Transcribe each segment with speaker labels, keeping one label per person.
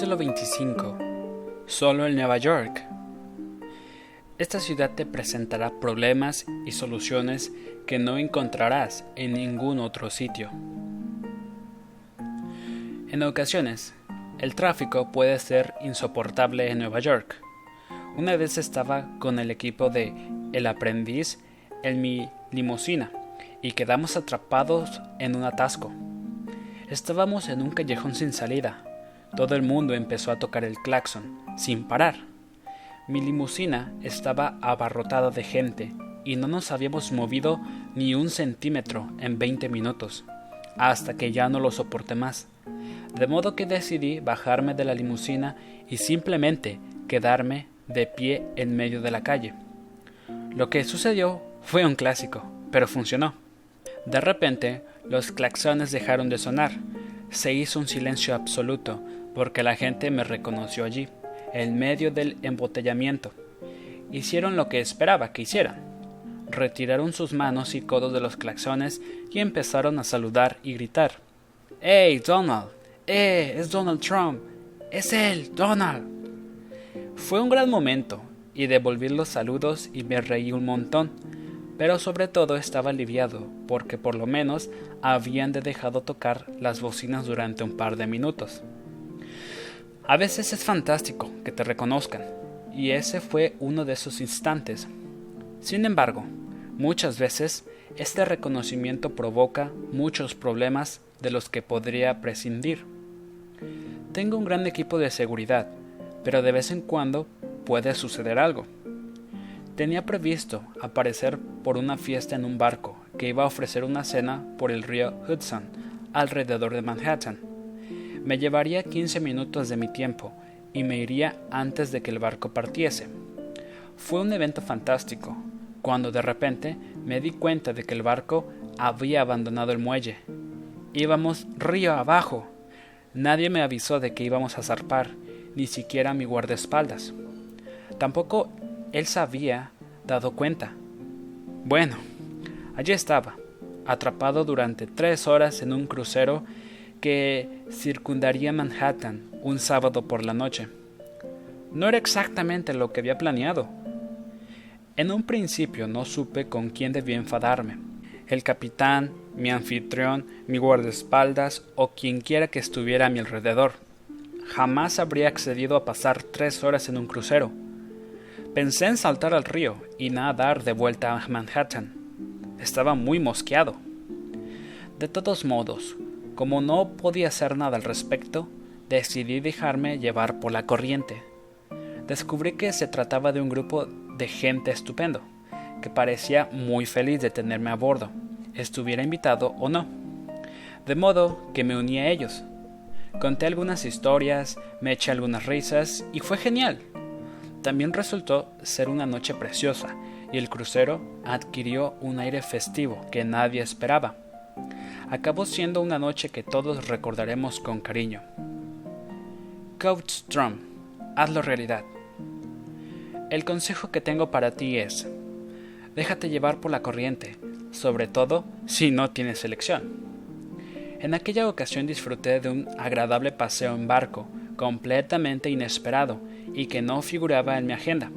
Speaker 1: Capítulo 25 Solo en Nueva York Esta ciudad te presentará problemas y soluciones que no encontrarás en ningún otro sitio. En ocasiones, el tráfico puede ser insoportable en Nueva York. Una vez estaba con el equipo de El Aprendiz en mi limusina y quedamos atrapados en un atasco. Estábamos en un callejón sin salida todo el mundo empezó a tocar el claxon, sin parar. Mi limusina estaba abarrotada de gente y no nos habíamos movido ni un centímetro en veinte minutos, hasta que ya no lo soporté más. De modo que decidí bajarme de la limusina y simplemente quedarme de pie en medio de la calle. Lo que sucedió fue un clásico, pero funcionó. De repente, los claxones dejaron de sonar. Se hizo un silencio absoluto, porque la gente me reconoció allí, en medio del embotellamiento. Hicieron lo que esperaba que hicieran. Retiraron sus manos y codos de los claxones y empezaron a saludar y gritar. ¡Hey, Donald! ¡Eh, es Donald Trump! ¡Es él, Donald! Fue un gran momento, y devolví los saludos y me reí un montón, pero sobre todo estaba aliviado, porque por lo menos habían de dejado tocar las bocinas durante un par de minutos. A veces es fantástico que te reconozcan, y ese fue uno de esos instantes. Sin embargo, muchas veces este reconocimiento provoca muchos problemas de los que podría prescindir. Tengo un gran equipo de seguridad, pero de vez en cuando puede suceder algo. Tenía previsto aparecer por una fiesta en un barco que iba a ofrecer una cena por el río Hudson alrededor de Manhattan. Me llevaría 15 minutos de mi tiempo y me iría antes de que el barco partiese. Fue un evento fantástico, cuando de repente me di cuenta de que el barco había abandonado el muelle. Íbamos río abajo. Nadie me avisó de que íbamos a zarpar, ni siquiera mi guardaespaldas. Tampoco él se había dado cuenta. Bueno, allí estaba, atrapado durante tres horas en un crucero que circundaría Manhattan un sábado por la noche. No era exactamente lo que había planeado. En un principio no supe con quién debía enfadarme. El capitán, mi anfitrión, mi guardaespaldas o quienquiera que estuviera a mi alrededor. Jamás habría accedido a pasar tres horas en un crucero. Pensé en saltar al río y nadar de vuelta a Manhattan. Estaba muy mosqueado. De todos modos, como no podía hacer nada al respecto, decidí dejarme llevar por la corriente. Descubrí que se trataba de un grupo de gente estupendo, que parecía muy feliz de tenerme a bordo, estuviera invitado o no. De modo que me uní a ellos. Conté algunas historias, me eché algunas risas y fue genial. También resultó ser una noche preciosa y el crucero adquirió un aire festivo que nadie esperaba acabó siendo una noche que todos recordaremos con cariño. Coach Trump, hazlo realidad. El consejo que tengo para ti es, déjate llevar por la corriente, sobre todo si no tienes elección. En aquella ocasión disfruté de un agradable paseo en barco, completamente inesperado y que no figuraba en mi agenda.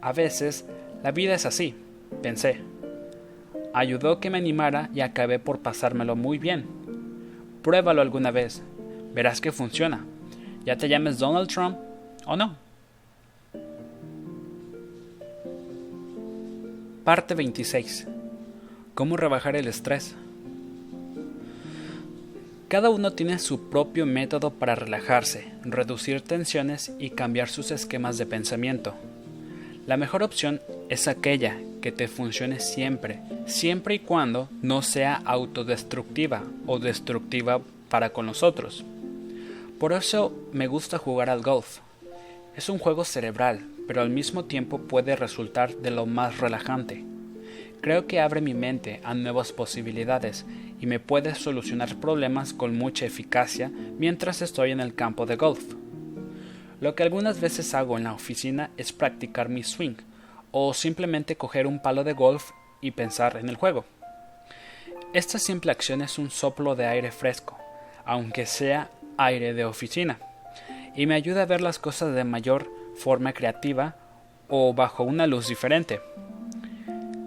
Speaker 1: A veces, la vida es así, pensé ayudó que me animara y acabé por pasármelo muy bien. Pruébalo alguna vez, verás que funciona. Ya te llames Donald Trump o no. Parte 26. ¿Cómo rebajar el estrés? Cada uno tiene su propio método para relajarse, reducir tensiones y cambiar sus esquemas de pensamiento. La mejor opción es aquella que te funcione siempre, siempre y cuando no sea autodestructiva o destructiva para con los otros. Por eso me gusta jugar al golf. Es un juego cerebral, pero al mismo tiempo puede resultar de lo más relajante. Creo que abre mi mente a nuevas posibilidades y me puede solucionar problemas con mucha eficacia mientras estoy en el campo de golf. Lo que algunas veces hago en la oficina es practicar mi swing, o simplemente coger un palo de golf y pensar en el juego. Esta simple acción es un soplo de aire fresco, aunque sea aire de oficina, y me ayuda a ver las cosas de mayor forma creativa o bajo una luz diferente.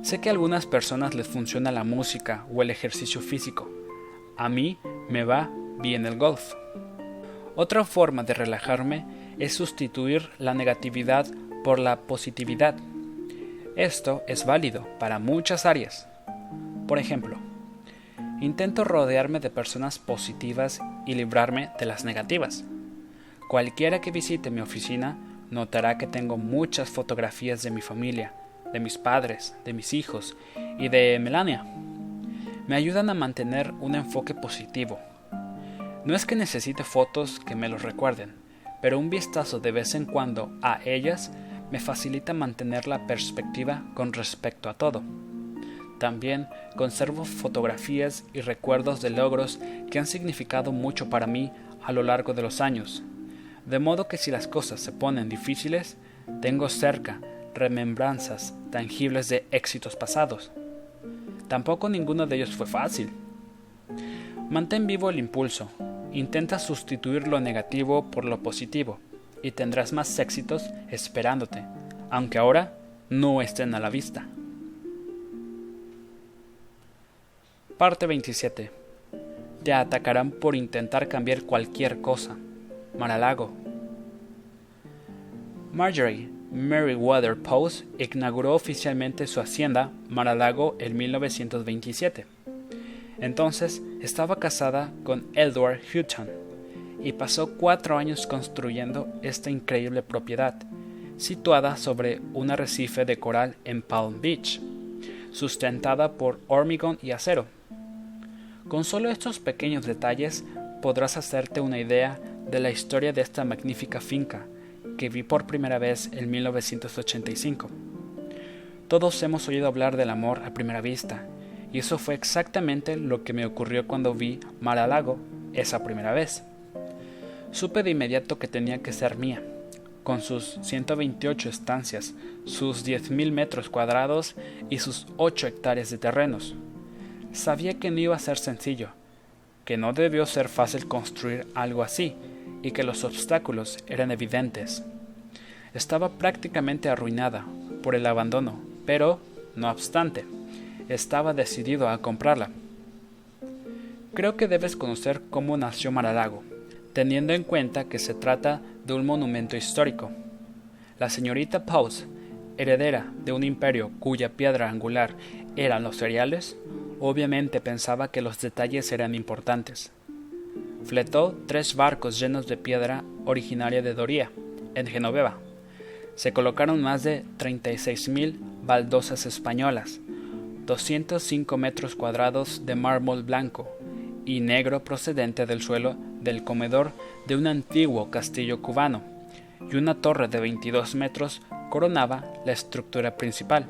Speaker 1: Sé que a algunas personas les funciona la música o el ejercicio físico. A mí me va bien el golf. Otra forma de relajarme es sustituir la negatividad por la positividad. Esto es válido para muchas áreas. Por ejemplo, intento rodearme de personas positivas y librarme de las negativas. Cualquiera que visite mi oficina notará que tengo muchas fotografías de mi familia, de mis padres, de mis hijos y de Melania. Me ayudan a mantener un enfoque positivo. No es que necesite fotos que me los recuerden, pero un vistazo de vez en cuando a ellas me facilita mantener la perspectiva con respecto a todo. También conservo fotografías y recuerdos de logros que han significado mucho para mí a lo largo de los años, de modo que si las cosas se ponen difíciles, tengo cerca remembranzas tangibles de éxitos pasados. Tampoco ninguno de ellos fue fácil. Mantén vivo el impulso, intenta sustituir lo negativo por lo positivo y tendrás más éxitos esperándote, aunque ahora no estén a la vista. Parte 27. Te atacarán por intentar cambiar cualquier cosa. Maralago. Marjorie Meriwether Post inauguró oficialmente su hacienda Maralago en 1927. Entonces estaba casada con Edward Hutton y pasó cuatro años construyendo esta increíble propiedad, situada sobre un arrecife de coral en Palm Beach, sustentada por hormigón y acero. Con solo estos pequeños detalles podrás hacerte una idea de la historia de esta magnífica finca, que vi por primera vez en 1985. Todos hemos oído hablar del amor a primera vista, y eso fue exactamente lo que me ocurrió cuando vi Mar Lago esa primera vez. Supe de inmediato que tenía que ser mía, con sus 128 estancias, sus 10.000 metros cuadrados y sus 8 hectáreas de terrenos. Sabía que no iba a ser sencillo, que no debió ser fácil construir algo así, y que los obstáculos eran evidentes. Estaba prácticamente arruinada por el abandono, pero, no obstante, estaba decidido a comprarla. Creo que debes conocer cómo nació Maralago, teniendo en cuenta que se trata de un monumento histórico. La señorita Pause, heredera de un imperio cuya piedra angular eran los cereales, obviamente pensaba que los detalles eran importantes fletó tres barcos llenos de piedra originaria de Doria, en Genoveva. Se colocaron más de 36.000 baldosas españolas, 205 metros cuadrados de mármol blanco y negro procedente del suelo del comedor de un antiguo castillo cubano, y una torre de 22 metros coronaba la estructura principal.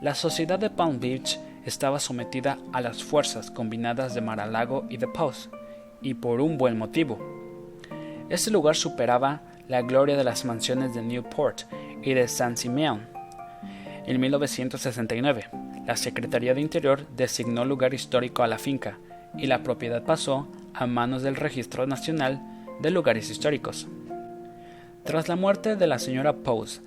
Speaker 1: La sociedad de Palm Beach estaba sometida a las fuerzas combinadas de Mar-a-Lago y de Pause, y por un buen motivo. Este lugar superaba la gloria de las mansiones de Newport y de San Simeon. En 1969, la Secretaría de Interior designó lugar histórico a la finca y la propiedad pasó a manos del Registro Nacional de Lugares Históricos. Tras la muerte de la señora Pose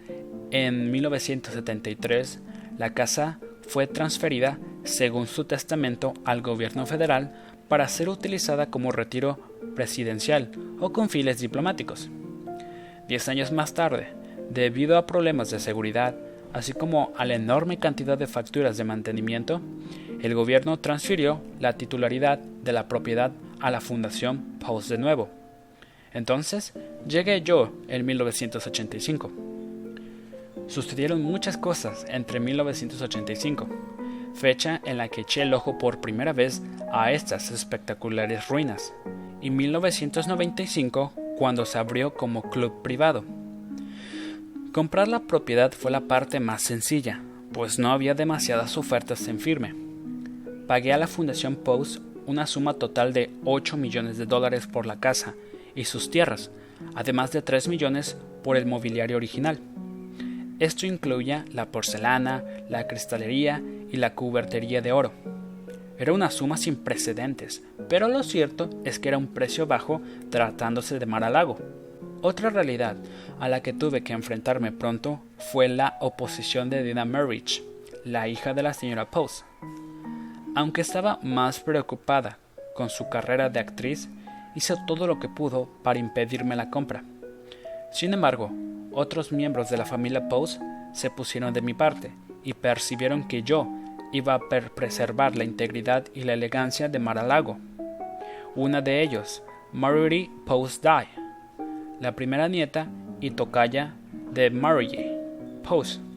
Speaker 1: en 1973, la casa fue transferida, según su testamento, al gobierno federal para ser utilizada como retiro presidencial o con fines diplomáticos. Diez años más tarde, debido a problemas de seguridad, así como a la enorme cantidad de facturas de mantenimiento, el gobierno transfirió la titularidad de la propiedad a la Fundación Paus de nuevo. Entonces, llegué yo en 1985. Sucedieron muchas cosas entre 1985 fecha en la que eché el ojo por primera vez a estas espectaculares ruinas, y 1995 cuando se abrió como club privado. Comprar la propiedad fue la parte más sencilla, pues no había demasiadas ofertas en firme. Pagué a la Fundación Post una suma total de 8 millones de dólares por la casa y sus tierras, además de 3 millones por el mobiliario original. Esto incluía la porcelana, la cristalería y la cubertería de oro. Era una suma sin precedentes, pero lo cierto es que era un precio bajo tratándose de Mar a Lago. Otra realidad a la que tuve que enfrentarme pronto fue la oposición de Dina Marriage, la hija de la señora Pose. Aunque estaba más preocupada con su carrera de actriz, hizo todo lo que pudo para impedirme la compra. Sin embargo, otros miembros de la familia Pose se pusieron de mi parte y percibieron que yo iba a preservar la integridad y la elegancia de Mar-a-Lago. Una de ellos, Marjorie Pose Dye, la primera nieta y tocaya de Marjorie Pose.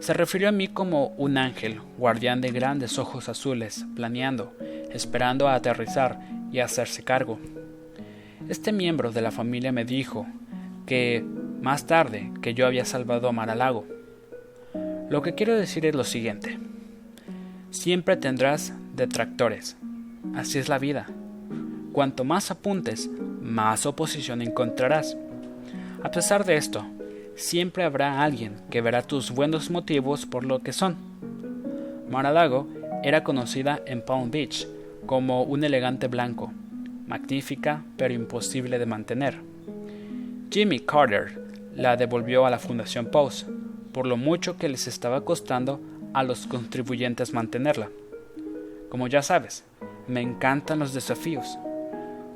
Speaker 1: Se refirió a mí como un ángel, guardián de grandes ojos azules, planeando, esperando a aterrizar y hacerse cargo. Este miembro de la familia me dijo que más tarde que yo había salvado a Maralago. Lo que quiero decir es lo siguiente. Siempre tendrás detractores. Así es la vida. Cuanto más apuntes, más oposición encontrarás. A pesar de esto, siempre habrá alguien que verá tus buenos motivos por lo que son. Maralago era conocida en Palm Beach como un elegante blanco, magnífica pero imposible de mantener. Jimmy Carter la devolvió a la Fundación Post, por lo mucho que les estaba costando a los contribuyentes mantenerla. Como ya sabes, me encantan los desafíos.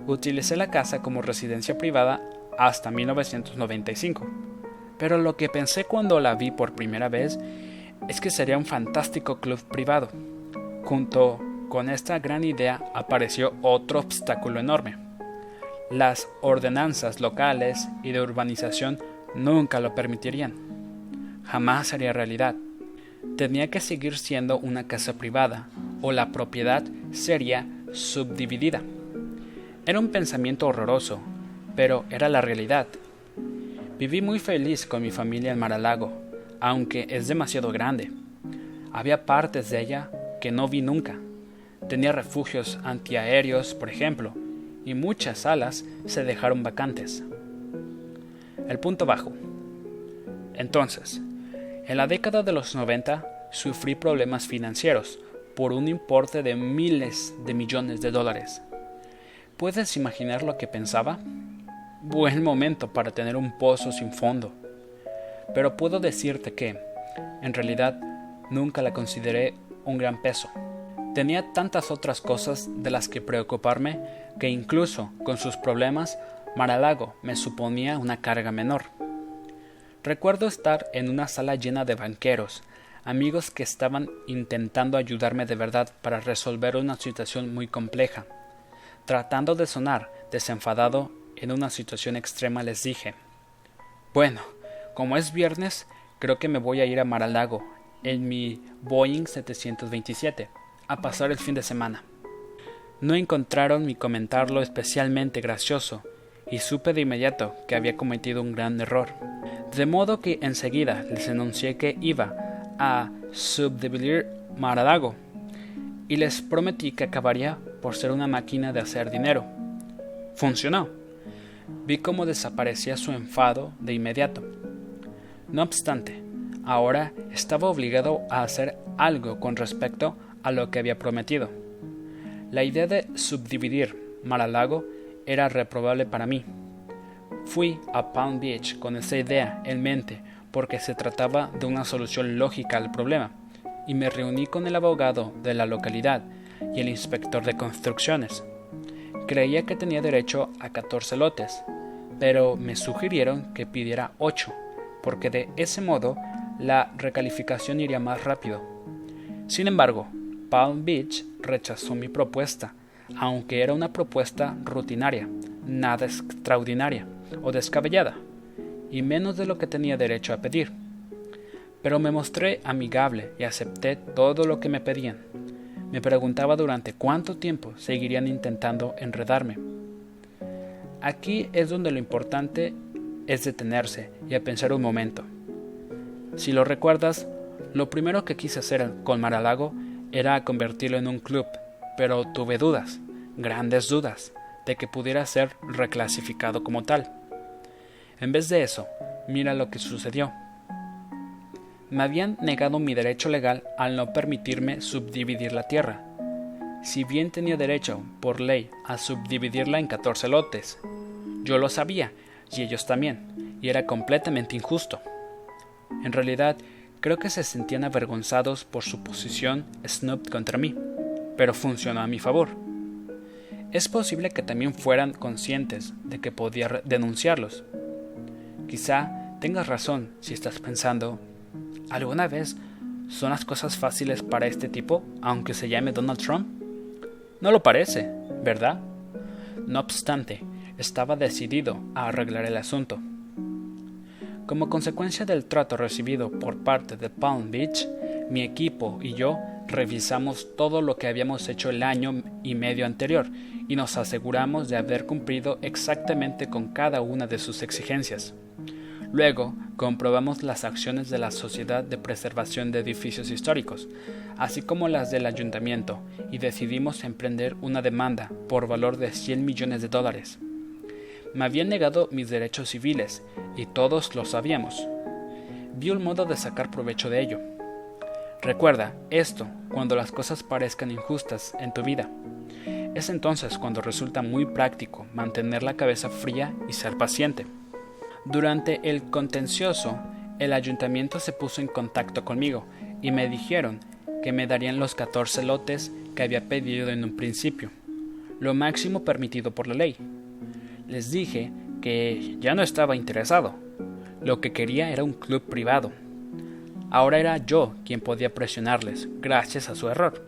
Speaker 1: Utilicé la casa como residencia privada hasta 1995, pero lo que pensé cuando la vi por primera vez es que sería un fantástico club privado, junto con esta gran idea apareció otro obstáculo enorme. Las ordenanzas locales y de urbanización nunca lo permitirían. Jamás sería realidad. Tenía que seguir siendo una casa privada o la propiedad sería subdividida. Era un pensamiento horroroso, pero era la realidad. Viví muy feliz con mi familia en Maralago, aunque es demasiado grande. Había partes de ella que no vi nunca. Tenía refugios antiaéreos, por ejemplo, y muchas salas se dejaron vacantes. El punto bajo. Entonces, en la década de los 90 sufrí problemas financieros por un importe de miles de millones de dólares. ¿Puedes imaginar lo que pensaba? Buen momento para tener un pozo sin fondo. Pero puedo decirte que, en realidad, nunca la consideré un gran peso. Tenía tantas otras cosas de las que preocuparme que incluso con sus problemas Maralago me suponía una carga menor. Recuerdo estar en una sala llena de banqueros, amigos que estaban intentando ayudarme de verdad para resolver una situación muy compleja. Tratando de sonar desenfadado en una situación extrema les dije Bueno, como es viernes, creo que me voy a ir a Maralago en mi Boeing 727 a pasar el fin de semana. No encontraron mi comentarlo especialmente gracioso, y supe de inmediato que había cometido un gran error. De modo que enseguida les anuncié que iba a subdividir Maradago, y les prometí que acabaría por ser una máquina de hacer dinero. Funcionó. Vi cómo desaparecía su enfado de inmediato. No obstante, ahora estaba obligado a hacer algo con respecto a lo que había prometido. La idea de subdividir Mar-a-Lago era reprobable para mí. Fui a Palm Beach con esa idea en mente porque se trataba de una solución lógica al problema, y me reuní con el abogado de la localidad y el inspector de construcciones. Creía que tenía derecho a 14 lotes, pero me sugirieron que pidiera 8, porque de ese modo la recalificación iría más rápido. Sin embargo, Palm Beach rechazó mi propuesta, aunque era una propuesta rutinaria, nada extraordinaria o descabellada, y menos de lo que tenía derecho a pedir. Pero me mostré amigable y acepté todo lo que me pedían. Me preguntaba durante cuánto tiempo seguirían intentando enredarme. Aquí es donde lo importante es detenerse y a pensar un momento. Si lo recuerdas, lo primero que quise hacer con Maralago era convertirlo en un club, pero tuve dudas, grandes dudas, de que pudiera ser reclasificado como tal. En vez de eso, mira lo que sucedió. Me habían negado mi derecho legal al no permitirme subdividir la tierra. si bien tenía derecho, por ley, a subdividirla en 14 lotes. Yo lo sabía, y ellos también, y era completamente injusto. En realidad, creo que se sentían avergonzados por su posición snooped contra mí, pero funcionó a mi favor. Es posible que también fueran conscientes de que podía denunciarlos. Quizá tengas razón si estás pensando, ¿alguna vez son las cosas fáciles para este tipo, aunque se llame Donald Trump? No lo parece, ¿verdad? No obstante, estaba decidido a arreglar el asunto. Como consecuencia del trato recibido por parte de Palm Beach, mi equipo y yo revisamos todo lo que habíamos hecho el año y medio anterior y nos aseguramos de haber cumplido exactamente con cada una de sus exigencias. Luego, comprobamos las acciones de la Sociedad de Preservación de Edificios Históricos, así como las del ayuntamiento, y decidimos emprender una demanda por valor de 100 millones de dólares. Me habían negado mis derechos civiles, y todos lo sabíamos. Vi un modo de sacar provecho de ello. Recuerda esto cuando las cosas parezcan injustas en tu vida. Es entonces cuando resulta muy práctico mantener la cabeza fría y ser paciente. Durante el contencioso, el ayuntamiento se puso en contacto conmigo y me dijeron que me darían los 14 lotes que había pedido en un principio, lo máximo permitido por la ley. Les dije que ya no estaba interesado. Lo que quería era un club privado. Ahora era yo quien podía presionarles, gracias a su error.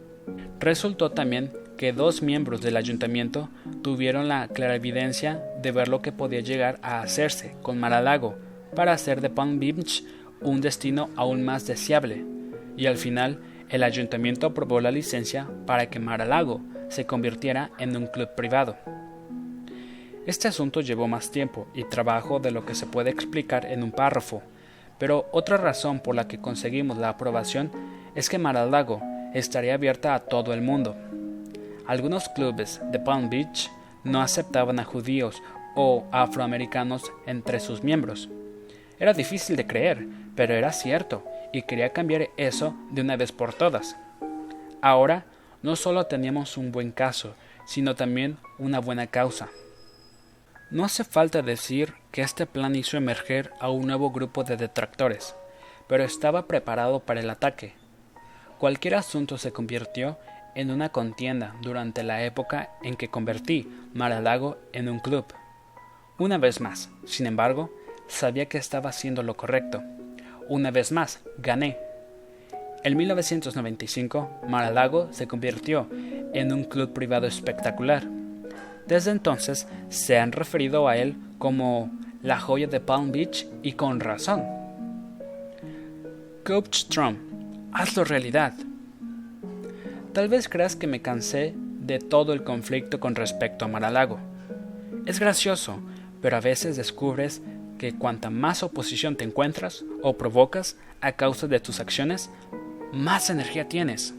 Speaker 1: Resultó también que dos miembros del ayuntamiento tuvieron la clara evidencia de ver lo que podía llegar a hacerse con Maralago para hacer de Palm Beach un destino aún más deseable, y al final el ayuntamiento aprobó la licencia para que Maralago se convirtiera en un club privado. Este asunto llevó más tiempo y trabajo de lo que se puede explicar en un párrafo, pero otra razón por la que conseguimos la aprobación es que Mar-a-Lago estaría abierta a todo el mundo. Algunos clubes de Palm Beach no aceptaban a judíos o afroamericanos entre sus miembros. Era difícil de creer, pero era cierto, y quería cambiar eso de una vez por todas. Ahora no solo teníamos un buen caso, sino también una buena causa. No hace falta decir que este plan hizo emerger a un nuevo grupo de detractores, pero estaba preparado para el ataque. Cualquier asunto se convirtió en una contienda durante la época en que convertí Mar-a-Lago en un club. Una vez más, sin embargo, sabía que estaba haciendo lo correcto. Una vez más, gané. En 1995, Mar-a-Lago se convirtió en un club privado espectacular desde entonces se han referido a él como la joya de Palm Beach y con razón. Coach Trump, hazlo realidad. Tal vez creas que me cansé de todo el conflicto con respecto a Maralago. Es gracioso, pero a veces descubres que cuanta más oposición te encuentras o provocas a causa de tus acciones, más energía tienes.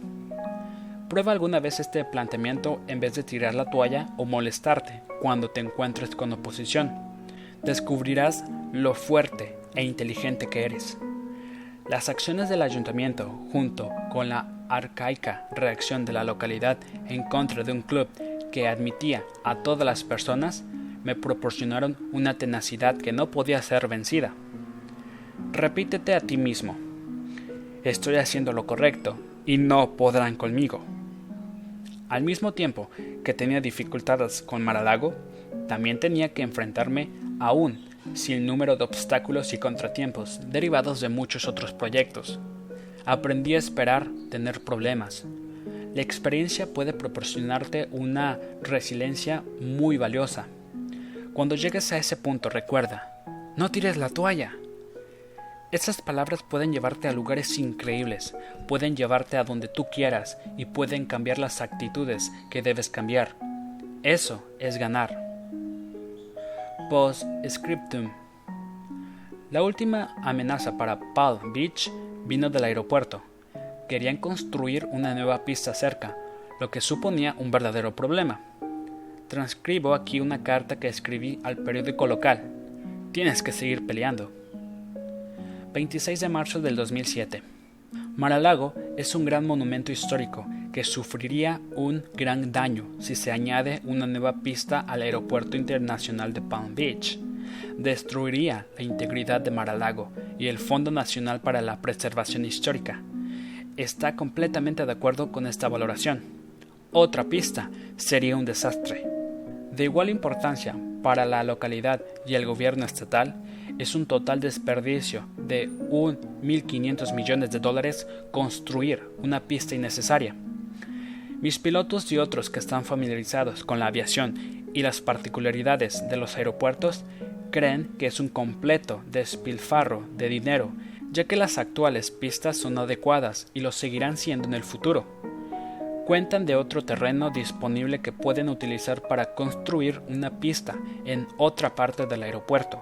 Speaker 1: Prueba alguna vez este planteamiento en vez de tirar la toalla o molestarte cuando te encuentres con oposición. Descubrirás lo fuerte e inteligente que eres. Las acciones del ayuntamiento, junto con la arcaica reacción de la localidad en contra de un club que admitía a todas las personas, me proporcionaron una tenacidad que no podía ser vencida. Repítete a ti mismo. Estoy haciendo lo correcto y no podrán conmigo. Al mismo tiempo que tenía dificultades con Maralago, también tenía que enfrentarme a un sin número de obstáculos y contratiempos derivados de muchos otros proyectos. Aprendí a esperar tener problemas. La experiencia puede proporcionarte una resiliencia muy valiosa. Cuando llegues a ese punto, recuerda, no tires la toalla. Estas palabras pueden llevarte a lugares increíbles, pueden llevarte a donde tú quieras y pueden cambiar las actitudes que debes cambiar. Eso es ganar. Post-scriptum. La última amenaza para Palm Beach vino del aeropuerto. Querían construir una nueva pista cerca, lo que suponía un verdadero problema. Transcribo aquí una carta que escribí al periódico local. Tienes que seguir peleando. 26 de marzo del 2007. Mar-a-Lago es un gran monumento histórico que sufriría un gran daño si se añade una nueva pista al Aeropuerto Internacional de Palm Beach. Destruiría la integridad de Mar-a-Lago y el Fondo Nacional para la Preservación Histórica. Está completamente de acuerdo con esta valoración. Otra pista sería un desastre. De igual importancia para la localidad y el gobierno estatal es un total desperdicio de 1.500 millones de dólares construir una pista innecesaria. Mis pilotos y otros que están familiarizados con la aviación y las particularidades de los aeropuertos creen que es un completo despilfarro de dinero, ya que las actuales pistas son adecuadas y lo seguirán siendo en el futuro. Cuentan de otro terreno disponible que pueden utilizar para construir una pista en otra parte del aeropuerto,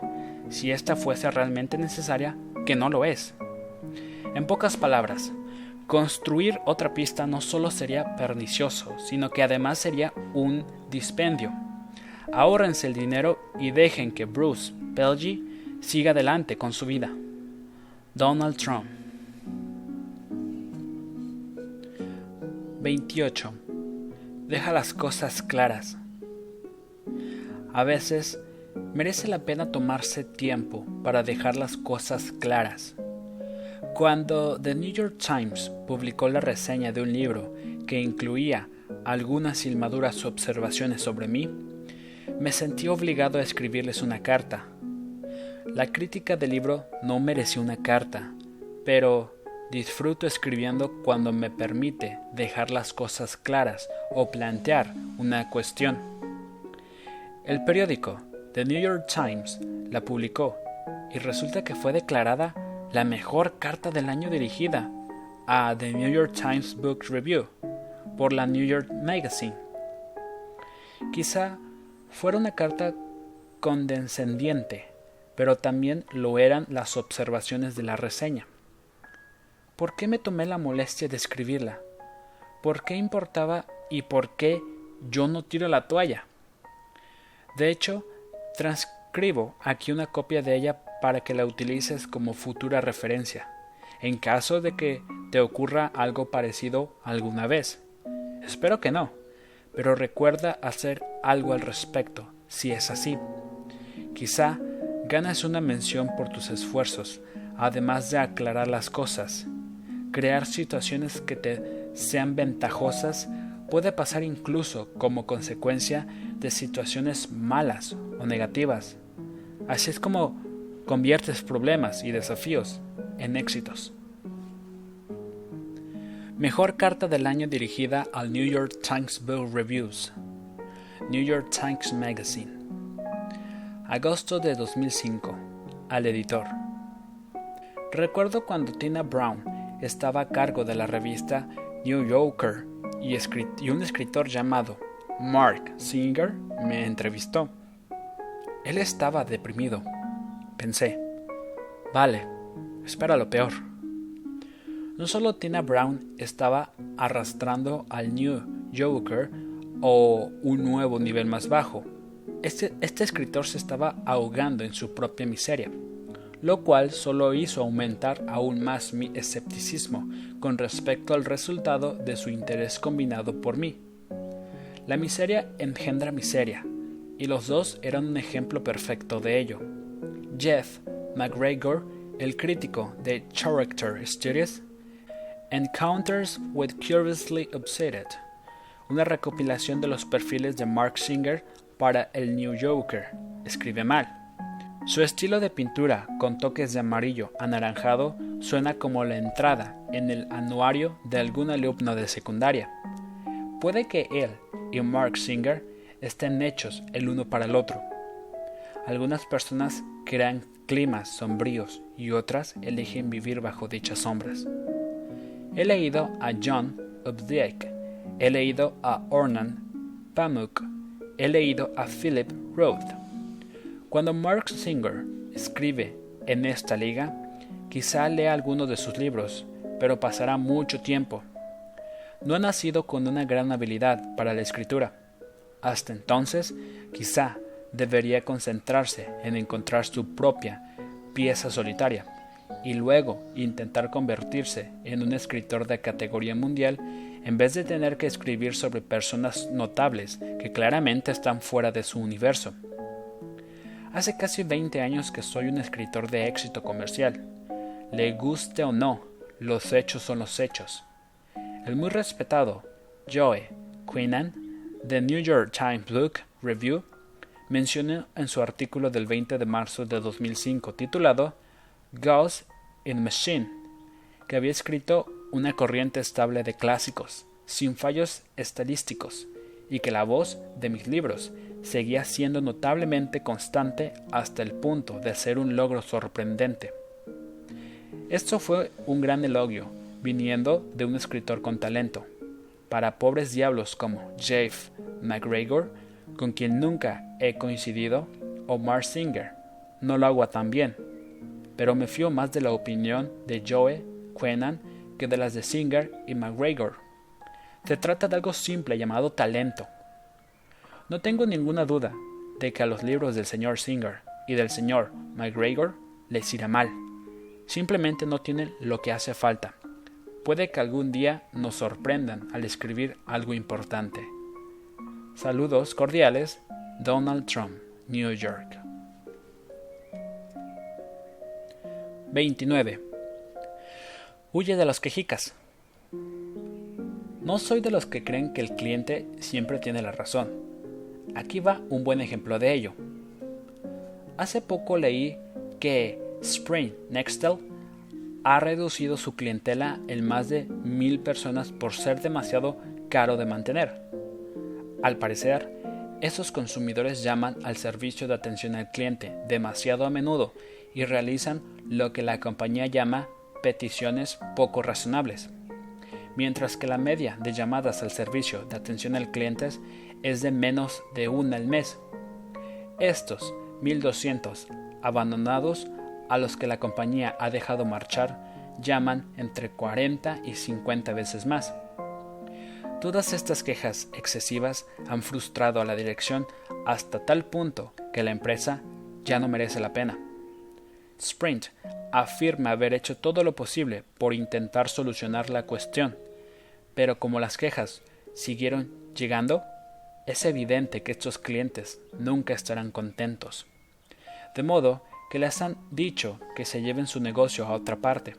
Speaker 1: si esta fuese realmente necesaria, que no lo es. En pocas palabras, construir otra pista no solo sería pernicioso, sino que además sería un dispendio. Ahórrense el dinero y dejen que Bruce Belgi siga adelante con su vida. Donald Trump 28. Deja las cosas claras. A veces merece la pena tomarse tiempo para dejar las cosas claras. Cuando The New York Times publicó la reseña de un libro que incluía algunas ilmaduras observaciones sobre mí, me sentí obligado a escribirles una carta. La crítica del libro no mereció una carta, pero disfruto escribiendo cuando me permite dejar las cosas claras o plantear una cuestión. El periódico The New York Times la publicó y resulta que fue declarada la mejor carta del año dirigida a The New York Times Book Review por la New York Magazine. Quizá fuera una carta condescendiente, pero también lo eran las observaciones de la reseña. ¿Por qué me tomé la molestia de escribirla? ¿Por qué importaba y por qué yo no tiro la toalla? De hecho, Transcribo aquí una copia de ella para que la utilices como futura referencia, en caso de que te ocurra algo parecido alguna vez. Espero que no, pero recuerda hacer algo al respecto, si es así. Quizá ganas una mención por tus esfuerzos, además de aclarar las cosas. Crear situaciones que te sean ventajosas puede pasar incluso como consecuencia de situaciones malas o negativas. Así es como conviertes problemas y desafíos en éxitos. Mejor carta del año dirigida al New York Times Bill Reviews. New York Times Magazine. Agosto de 2005. Al editor. Recuerdo cuando Tina Brown estaba a cargo de la revista New Yorker y, un escritor llamado Mark Singer me entrevistó. Él estaba deprimido. Pensé, vale, espera lo peor. No solo Tina Brown estaba arrastrando al New Yorker o un nuevo nivel más bajo, este, este escritor se estaba ahogando en su propia miseria lo cual solo hizo aumentar aún más mi escepticismo con respecto al resultado de su interés combinado por mí. La miseria engendra miseria, y los dos eran un ejemplo perfecto de ello. Jeff McGregor, el crítico de Character Studies, Encounters with Curiously Upsetted, una recopilación de los perfiles de Mark Singer para el New Yorker, escribe mal su estilo de pintura, con toques de amarillo anaranjado, suena como la entrada en el anuario de algún alumno de secundaria. Puede que él y Mark Singer estén hechos el uno para el otro. Algunas personas crean climas sombríos y otras eligen vivir bajo dichas sombras. He leído a John Updike, he leído a Ornan Pamuk, he leído a Philip Roth. Cuando Mark Singer escribe en esta liga, quizá lea alguno de sus libros, pero pasará mucho tiempo. No ha nacido con una gran habilidad para la escritura. Hasta entonces, quizá debería concentrarse en encontrar su propia pieza solitaria y luego intentar convertirse en un escritor de categoría mundial en vez de tener que escribir sobre personas notables que claramente están fuera de su universo. Hace casi 20 años que soy un escritor de éxito comercial. Le guste o no, los hechos son los hechos. El muy respetado Joe Quinnan de New York Times Book Review mencionó en su artículo del 20 de marzo de 2005 titulado Ghost in Machine que había escrito una corriente estable de clásicos, sin fallos estadísticos, y que la voz de mis libros seguía siendo notablemente constante hasta el punto de ser un logro sorprendente. Esto fue un gran elogio, viniendo de un escritor con talento. Para pobres diablos como Jeff McGregor, con quien nunca he coincidido, o Mark Singer, no lo hago tan bien, pero me fío más de la opinión de Joe Quenan que de las de Singer y McGregor. Se trata de algo simple llamado talento. No tengo ninguna duda de que a los libros del señor Singer y del señor McGregor les irá mal. Simplemente no tienen lo que hace falta. Puede que algún día nos sorprendan al escribir algo importante. Saludos cordiales, Donald Trump, New York. 29. Huye de los quejicas. No soy de los que creen que el cliente siempre tiene la razón. Aquí va un buen ejemplo de ello. Hace poco leí que Spring Nextel ha reducido su clientela en más de mil personas por ser demasiado caro de mantener. Al parecer, esos consumidores llaman al servicio de atención al cliente demasiado a menudo y realizan lo que la compañía llama peticiones poco razonables, mientras que la media de llamadas al servicio de atención al cliente es de menos de una al mes. Estos 1.200 abandonados a los que la compañía ha dejado marchar llaman entre 40 y 50 veces más. Todas estas quejas excesivas han frustrado a la dirección hasta tal punto que la empresa ya no merece la pena. Sprint afirma haber hecho todo lo posible por intentar solucionar la cuestión, pero como las quejas siguieron llegando, es evidente que estos clientes nunca estarán contentos. De modo que les han dicho que se lleven su negocio a otra parte.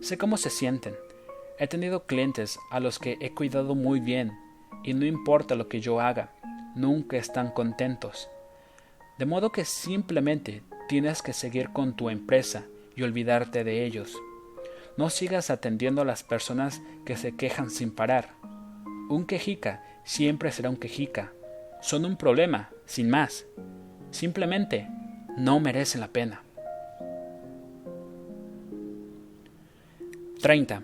Speaker 1: Sé cómo se sienten. He tenido clientes a los que he cuidado muy bien y no importa lo que yo haga, nunca están contentos. De modo que simplemente Tienes que seguir con tu empresa y olvidarte de ellos. No sigas atendiendo a las personas que se quejan sin parar. Un quejica siempre será un quejica. Son un problema, sin más. Simplemente no merecen la pena. 30.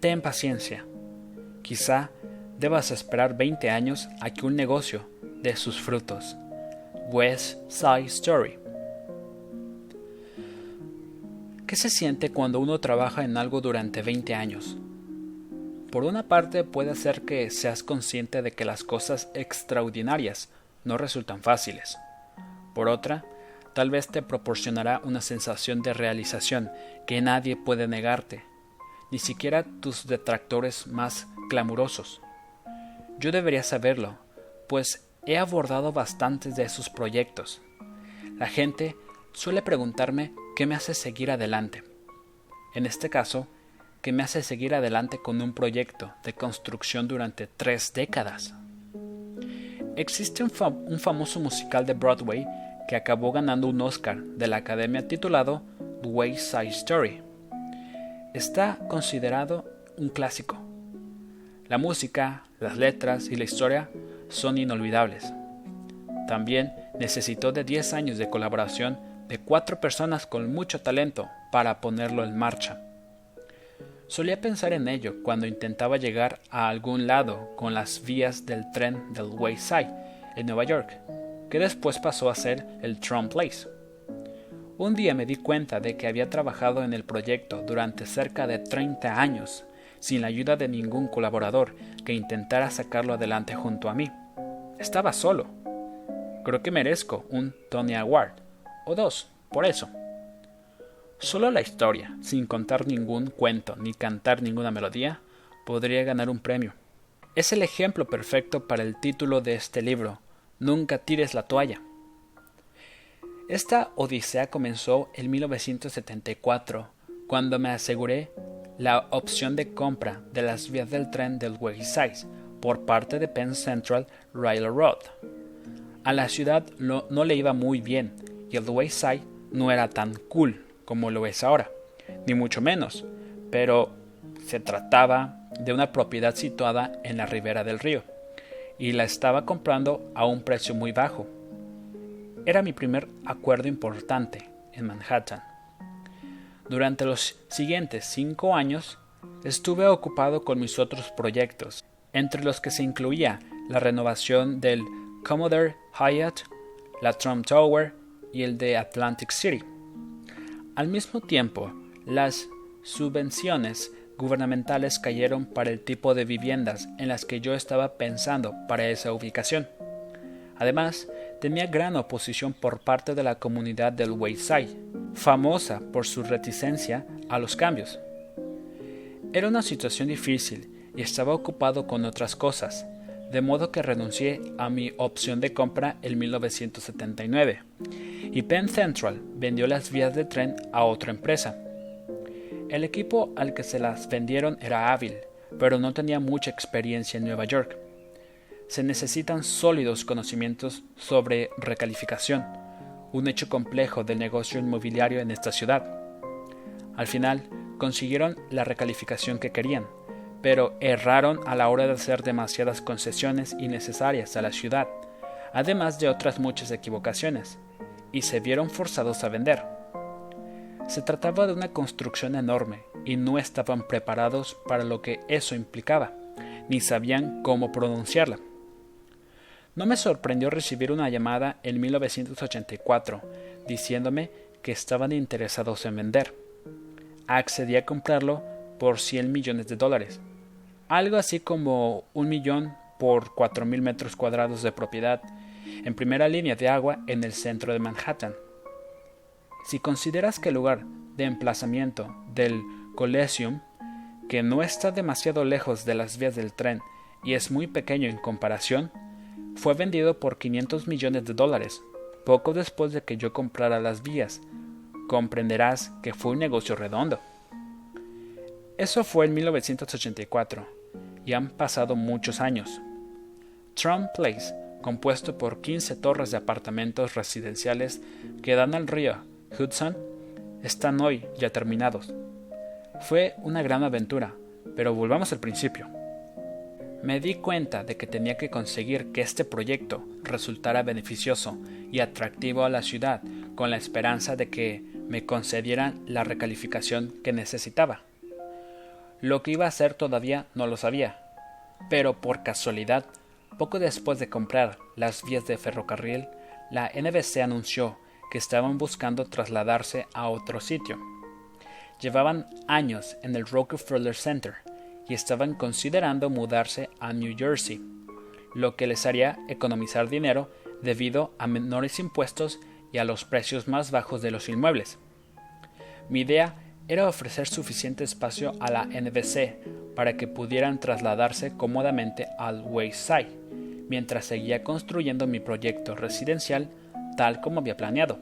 Speaker 1: Ten paciencia. Quizá debas esperar 20 años a que un negocio dé sus frutos. West Side Story. ¿Qué se siente cuando uno trabaja en algo durante 20 años? Por una parte puede ser que seas consciente de que las cosas extraordinarias no resultan fáciles. Por otra, tal vez te proporcionará una sensación de realización que nadie puede negarte, ni siquiera tus detractores más clamorosos. Yo debería saberlo, pues he abordado bastantes de esos proyectos. La gente suele preguntarme ¿Qué me hace seguir adelante? En este caso, ¿qué me hace seguir adelante con un proyecto de construcción durante tres décadas? Existe un, famoso musical de Broadway que acabó ganando un Oscar de la Academia titulado The Wayside Story. Está considerado un clásico. La música, las letras y la historia son inolvidables. También necesitó de 10 años de colaboración de cuatro personas con mucho talento para ponerlo en marcha. Solía pensar en ello cuando intentaba llegar a algún lado con las vías del tren del Wayside en Nueva York, que después pasó a ser el Trump Place. Un día me di cuenta de que había trabajado en el proyecto durante cerca de 30 años, sin la ayuda de ningún colaborador que intentara sacarlo adelante junto a mí. Estaba solo. Creo que merezco un Tony Award o dos, por eso. Solo la historia, sin contar ningún cuento ni cantar ninguna melodía, podría ganar un premio. Es el ejemplo perfecto para el título de este libro, Nunca tires la toalla. Esta odisea comenzó en 1974, cuando me aseguré la opción de compra de las vías del tren del Wayside por parte de Penn Central Railroad. A la ciudad no le iba muy bien y el Wayside no era tan cool como lo es ahora, ni mucho menos, pero se trataba de una propiedad situada en la ribera del río, y la estaba comprando a un precio muy bajo. Era mi primer acuerdo importante en Manhattan. Durante los siguientes cinco años estuve ocupado con mis otros proyectos, entre los que se incluía la renovación del Commodore Hyatt, la Trump Tower y el de Atlantic City. Al mismo tiempo, las subvenciones gubernamentales cayeron para el tipo de viviendas en las que yo estaba pensando para esa ubicación. Además, tenía gran oposición por parte de la comunidad del Wayside, famosa por su reticencia a los cambios. Era una situación difícil y estaba ocupado con otras cosas, de modo que renuncié a mi opción de compra en 1979, y Penn Central vendió las vías de tren a otra empresa. El equipo al que se las vendieron era hábil, pero no tenía mucha experiencia en Nueva York. Se necesitan sólidos conocimientos sobre recalificación, un hecho complejo del negocio inmobiliario en esta ciudad. Al final, consiguieron la recalificación que querían, pero erraron a la hora de hacer demasiadas concesiones innecesarias a la ciudad, además de otras muchas equivocaciones, y se vieron forzados a vender. Se trataba de una construcción enorme y no estaban preparados para lo que eso implicaba, ni sabían cómo pronunciarla. No me sorprendió recibir una llamada en 1984 diciéndome que estaban interesados en vender. Accedí a comprarlo por 100 millones de dólares, algo así como un millón por 4.000 metros cuadrados de propiedad en primera línea de agua en el centro de Manhattan. Si consideras que el lugar de emplazamiento del Coliseum, que no está demasiado lejos de las vías del tren y es muy pequeño en comparación, fue vendido por 500 millones de dólares, poco después de que yo comprara las vías, comprenderás que fue un negocio redondo. Eso fue en 1984, y han pasado muchos años. Trump Place, compuesto por 15 torres de apartamentos residenciales que dan al río Hudson están hoy ya terminados. Fue una gran aventura, pero volvamos al principio. Me di cuenta de que tenía que conseguir que este proyecto resultara beneficioso y atractivo a la ciudad con la esperanza de que me concedieran la recalificación que necesitaba. Lo que iba a hacer todavía no lo sabía, pero por casualidad, poco después de comprar las vías de ferrocarril, la NBC anunció que estaban buscando trasladarse a otro sitio. Llevaban años en el Rockefeller Center y estaban considerando mudarse a New Jersey, lo que les haría economizar dinero debido a menores impuestos y a los precios más bajos de los inmuebles. Mi idea era ofrecer suficiente espacio a la NBC para que pudieran trasladarse cómodamente al Wayside, mientras seguía construyendo mi proyecto residencial tal como había planeado.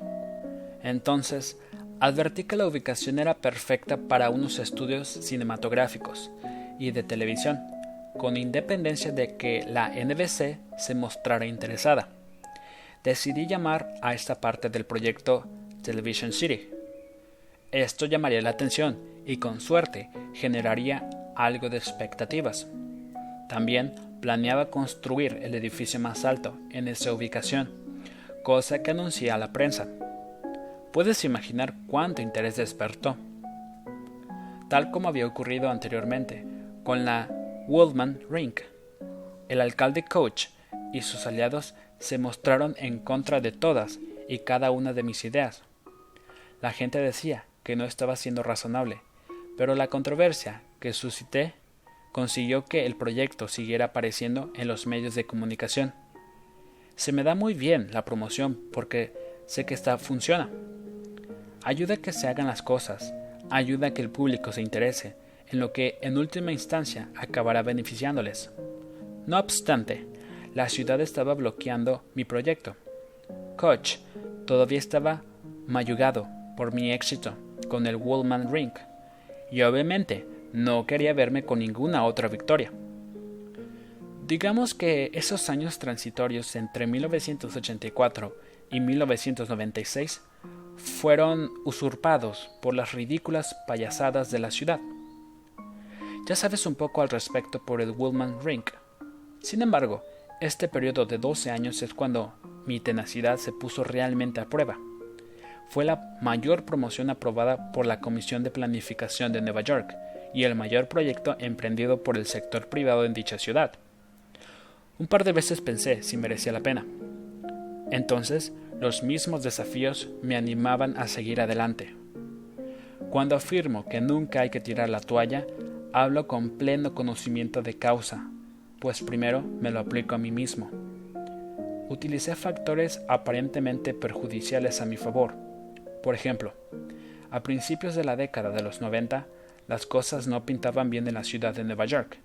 Speaker 1: Entonces, advertí que la ubicación era perfecta para unos estudios cinematográficos y de televisión, con independencia de que la NBC se mostrara interesada. Decidí llamar a esta parte del proyecto Television City. Esto llamaría la atención y con suerte generaría algo de expectativas. También planeaba construir el edificio más alto en esa ubicación cosa que anuncié a la prensa. Puedes imaginar cuánto interés despertó. Tal como había ocurrido anteriormente con la Woolman Rink. El alcalde Coach y sus aliados se mostraron en contra de todas y cada una de mis ideas. La gente decía que no estaba siendo razonable, pero la controversia que suscité consiguió que el proyecto siguiera apareciendo en los medios de comunicación. Se me da muy bien la promoción porque sé que esta funciona. Ayuda a que se hagan las cosas, ayuda a que el público se interese en lo que en última instancia acabará beneficiándoles. No obstante, la ciudad estaba bloqueando mi proyecto. Koch todavía estaba mayugado por mi éxito con el Woolman Ring, y obviamente no quería verme con ninguna otra victoria. Digamos que esos años transitorios entre 1984 y 1996 fueron usurpados por las ridículas payasadas de la ciudad. Ya sabes un poco al respecto por el Woolman Ring. Sin embargo, este periodo de 12 años es cuando mi tenacidad se puso realmente a prueba. Fue la mayor promoción aprobada por la Comisión de Planificación de Nueva York y el mayor proyecto emprendido por el sector privado en dicha ciudad. Un par de veces pensé si merecía la pena. Entonces, los mismos desafíos me animaban a seguir adelante. Cuando afirmo que nunca hay que tirar la toalla, hablo con pleno conocimiento de causa, pues primero me lo aplico a mí mismo. Utilicé factores aparentemente perjudiciales a mi favor. Por ejemplo, a principios de la década de los 90, las cosas no pintaban bien en la ciudad de Nueva York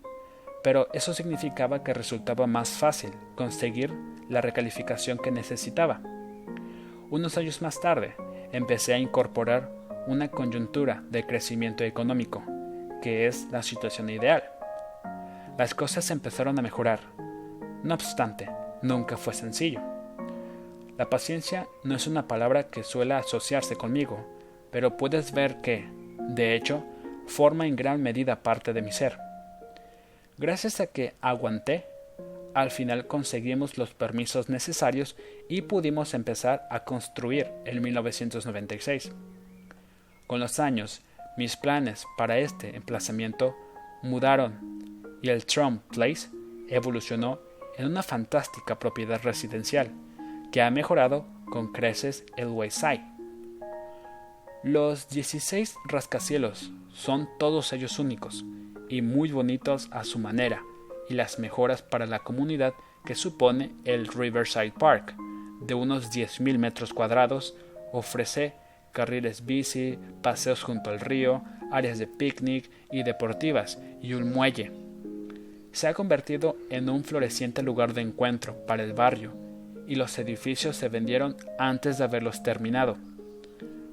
Speaker 1: pero eso significaba que resultaba más fácil conseguir la recalificación que necesitaba. Unos años más tarde, empecé a incorporar una coyuntura de crecimiento económico, que es la situación ideal. Las cosas empezaron a mejorar. No obstante, nunca fue sencillo. La paciencia no es una palabra que suele asociarse conmigo, pero puedes ver que, de hecho, forma en gran medida parte de mi ser. Gracias a que aguanté, al final conseguimos los permisos necesarios y pudimos empezar a construir en 1996. Con los años, mis planes para este emplazamiento mudaron y el Trump Place evolucionó en una fantástica propiedad residencial que ha mejorado con creces el Wayside. Los 16 rascacielos son todos ellos únicos y muy bonitos a su manera, y las mejoras para la comunidad que supone el Riverside Park, de unos 10.000 metros cuadrados, ofrece carriles bici, paseos junto al río, áreas de picnic y deportivas y un muelle. Se ha convertido en un floreciente lugar de encuentro para el barrio y los edificios se vendieron antes de haberlos terminado.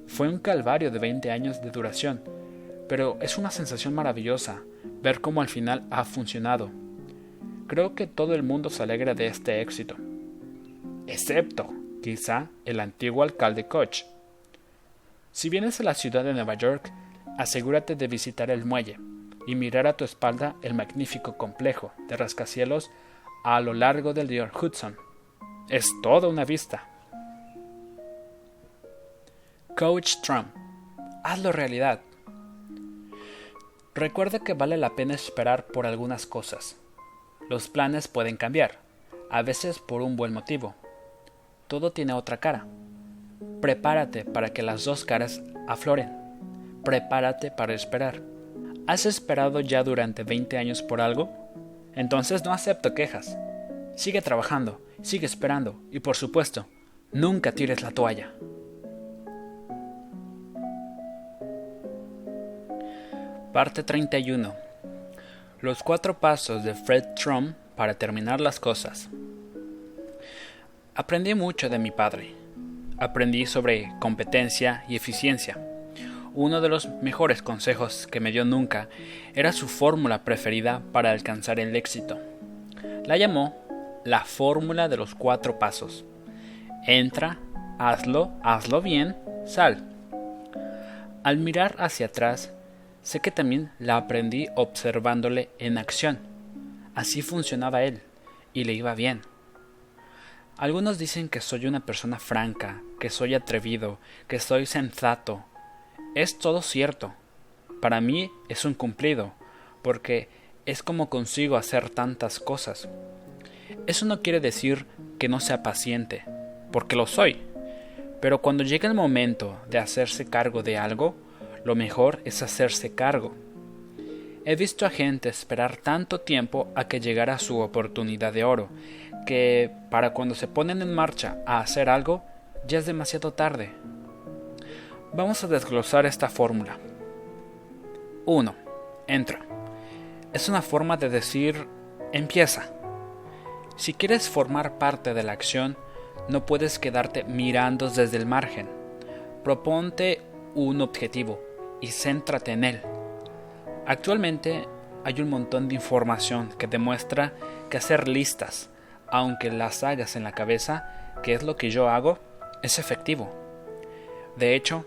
Speaker 1: Fue un calvario de 20 años de duración, pero es una sensación maravillosa ver cómo al final ha funcionado. Creo que todo el mundo se alegra de este éxito, excepto, quizá, el antiguo alcalde Koch. Si vienes a la ciudad de Nueva York, asegúrate de visitar el muelle y mirar a tu espalda el magnífico complejo de rascacielos a lo largo del río Hudson. Es toda una vista. Coach Trump, hazlo realidad. Recuerda que vale la pena esperar por algunas cosas. Los planes pueden cambiar, a veces por un buen motivo. Todo tiene otra cara. Prepárate para que las dos caras afloren. Prepárate para esperar. ¿Has esperado ya durante 20 años por algo? Entonces no acepto quejas. Sigue trabajando, sigue esperando y por supuesto, nunca tires la toalla. Parte 31. Los cuatro pasos de Fred Trump para terminar las cosas. Aprendí mucho de mi padre. Aprendí sobre competencia y eficiencia. Uno de los mejores consejos que me dio nunca era su fórmula preferida para alcanzar el éxito. La llamó la fórmula de los cuatro pasos. Entra, hazlo, hazlo bien, sal. Al mirar hacia atrás, Sé que también la aprendí observándole en acción. Así funcionaba él, y le iba bien. Algunos dicen que soy una persona franca, que soy atrevido, que soy sensato. Es todo cierto. Para mí es un cumplido, porque es como consigo hacer tantas cosas. Eso no quiere decir que no sea paciente, porque lo soy. Pero cuando llega el momento de hacerse cargo de algo, lo mejor es hacerse cargo. He visto a gente esperar tanto tiempo a que llegara su oportunidad de oro, que para cuando se ponen en marcha a hacer algo, ya es demasiado tarde. Vamos a desglosar esta fórmula. 1. entra. Es una forma de decir empieza. Si quieres formar parte de la acción, no puedes quedarte mirando desde el margen. Proponte un objetivo y céntrate en él. Actualmente hay un montón de información que demuestra que hacer listas, aunque las hagas en la cabeza, que es lo que yo hago, es efectivo. De hecho,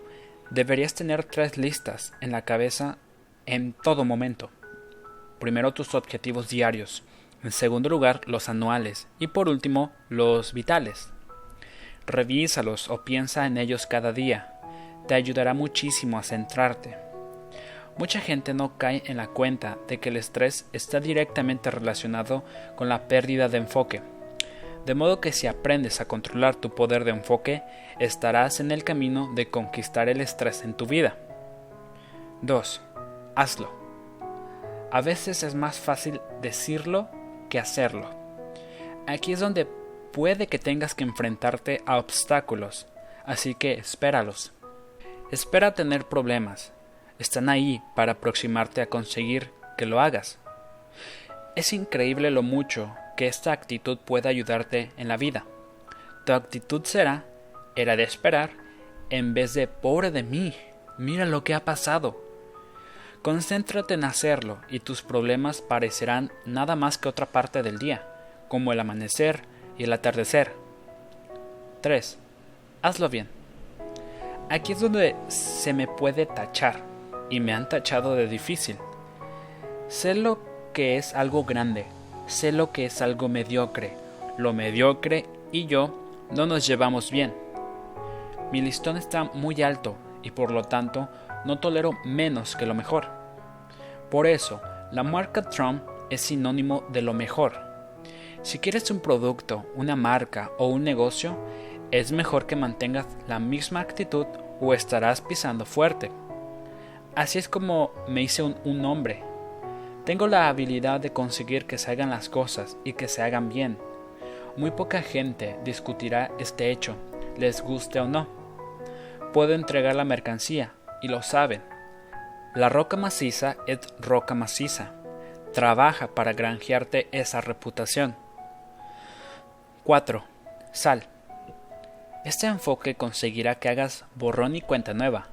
Speaker 1: deberías tener tres listas en la cabeza en todo momento. Primero tus objetivos diarios, en segundo lugar los anuales y por último los vitales. Revísalos o piensa en ellos cada día. Te ayudará muchísimo a centrarte. Mucha gente no cae en la cuenta de que el estrés está directamente relacionado con la pérdida de enfoque. De modo que si aprendes a controlar tu poder de enfoque, estarás en el camino de conquistar el estrés en tu vida. 2. Hazlo. A veces es más fácil decirlo que hacerlo. Aquí es donde puede que tengas que enfrentarte a obstáculos, así que espéralos. Espera tener problemas. Están ahí para aproximarte a conseguir que lo hagas. Es increíble lo mucho que esta actitud puede ayudarte en la vida. Tu actitud será, era de esperar, en vez de pobre de mí, mira lo que ha pasado. Concéntrate en hacerlo y tus problemas parecerán nada más que otra parte del día, como el amanecer y el atardecer. 3. Hazlo bien. Aquí es donde se me puede tachar, y me han tachado de difícil. Sé lo que es algo grande, sé lo que es algo mediocre. Lo mediocre y yo no nos llevamos bien. Mi listón está muy alto y por lo tanto no tolero menos que lo mejor. Por eso, la marca Trump es sinónimo de lo mejor si quieres un producto, una marca o un negocio, es mejor que mantengas la misma actitud o estarás pisando fuerte. Así es como me hice un, un hombre. Tengo la habilidad de conseguir que se hagan las cosas y que se hagan bien. Muy poca gente discutirá este hecho, les guste o no. Puedo entregar la mercancía, y lo saben. La roca maciza es roca maciza. Trabaja para granjearte esa reputación. 4. Sal. Este enfoque conseguirá que hagas borrón y cuenta nueva,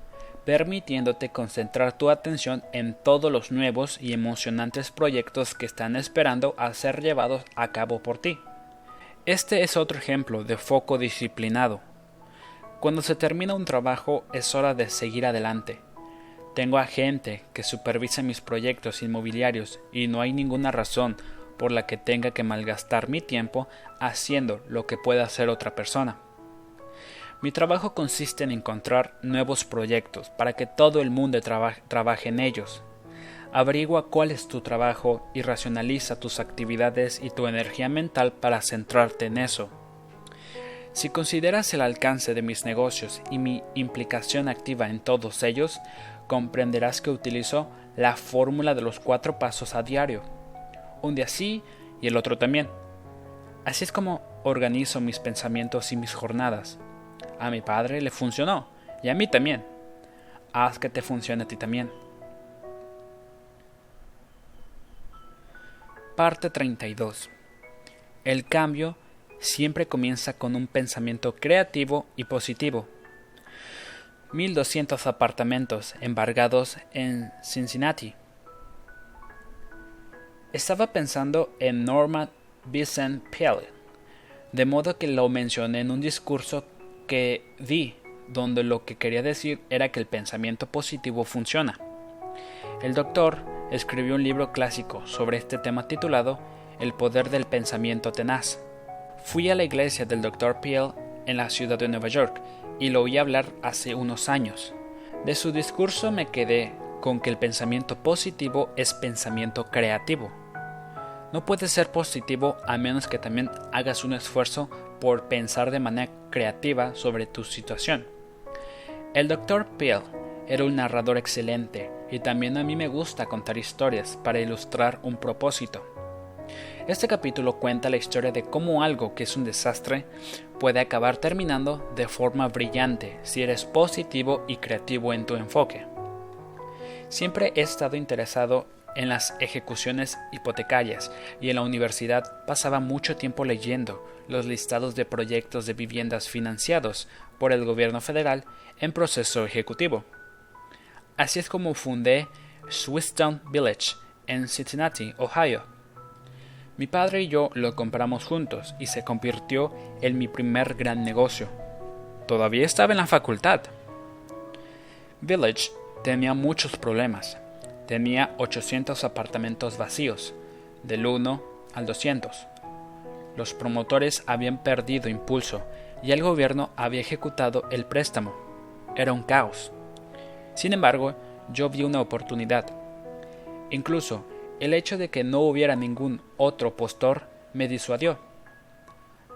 Speaker 1: permitiéndote concentrar tu atención en todos los nuevos y emocionantes proyectos que están esperando a ser llevados a cabo por ti. Este es otro ejemplo de foco disciplinado. Cuando se termina un trabajo es hora de seguir adelante. Tengo a gente que supervisa mis proyectos inmobiliarios y no hay ninguna razón por la que tenga que malgastar mi tiempo haciendo lo que pueda hacer otra persona. Mi trabajo consiste en encontrar nuevos proyectos para que todo el mundo trabaje en ellos. Averigua cuál es tu trabajo y racionaliza tus actividades y tu energía mental para centrarte en eso. Si consideras el alcance de mis negocios y mi implicación activa en todos ellos, comprenderás que utilizo la fórmula de los cuatro pasos a diario un día sí y el otro también. Así es como organizo mis pensamientos y mis jornadas. A mi padre le funcionó y a mí también. Haz que te funcione a ti también. Parte 32. El cambio siempre comienza con un pensamiento creativo y positivo. 1200 apartamentos embargados en Cincinnati estaba pensando en Norman Vincent Peale, de modo que lo mencioné en un discurso que di, donde lo que quería decir era que el pensamiento positivo funciona. El doctor escribió un libro clásico sobre este tema titulado El poder del pensamiento tenaz. Fui a la iglesia del Dr. Peale en la ciudad de Nueva York y lo oí hablar hace unos años. De su discurso me quedé con que el pensamiento positivo es pensamiento creativo. No puede ser positivo a menos que también hagas un esfuerzo por pensar de manera creativa sobre tu situación. El Dr. Peel era un narrador excelente y también a mí me gusta contar historias para ilustrar un propósito. Este capítulo cuenta la historia de cómo algo que es un desastre puede acabar terminando de forma brillante si eres positivo y creativo en tu enfoque. Siempre he estado interesado en las ejecuciones hipotecarias y en la universidad pasaba mucho tiempo leyendo los listados de proyectos de viviendas financiados por el gobierno federal en proceso ejecutivo. Así es como fundé Swisstown Village en Cincinnati, Ohio. Mi padre y yo lo compramos juntos y se convirtió en mi primer gran negocio. Todavía estaba en la facultad. Village tenía muchos problemas. Tenía 800 apartamentos vacíos, del 1 al 200. Los promotores habían perdido impulso y el gobierno había ejecutado el préstamo. Era un caos. Sin embargo, yo vi una oportunidad. Incluso el hecho de que no hubiera ningún otro postor me disuadió.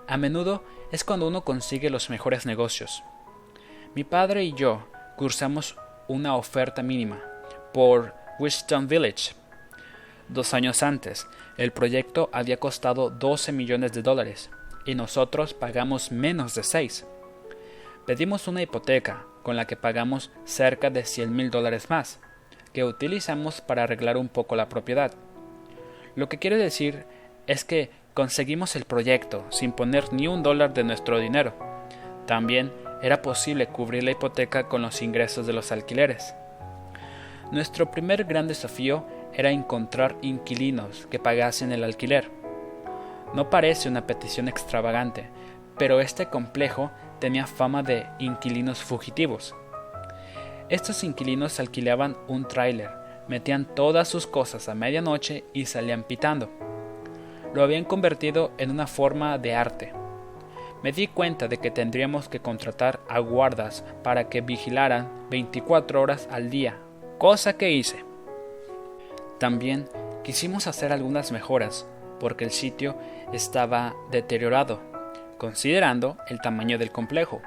Speaker 1: A menudo es cuando uno consigue los mejores negocios. Mi padre y yo cursamos una oferta mínima por Winston Village. Dos años antes, el proyecto había costado 12 millones de dólares y nosotros pagamos menos de 6. Pedimos una hipoteca con la que pagamos cerca de 100 mil dólares más, que utilizamos para arreglar un poco la propiedad. Lo que quiere decir es que conseguimos el proyecto sin poner ni un dólar de nuestro dinero. También era posible cubrir la hipoteca con los ingresos de los alquileres. Nuestro primer gran desafío era encontrar inquilinos que pagasen el alquiler. No parece una petición extravagante, pero este complejo tenía fama de inquilinos fugitivos. Estos inquilinos alquilaban un tráiler, metían todas sus cosas a medianoche y salían pitando. Lo habían convertido en una forma de arte. Me di cuenta de que tendríamos que contratar a guardas para que vigilaran 24 horas al día, cosa que hice. También quisimos hacer algunas mejoras, porque el sitio estaba deteriorado considerando el tamaño del complejo.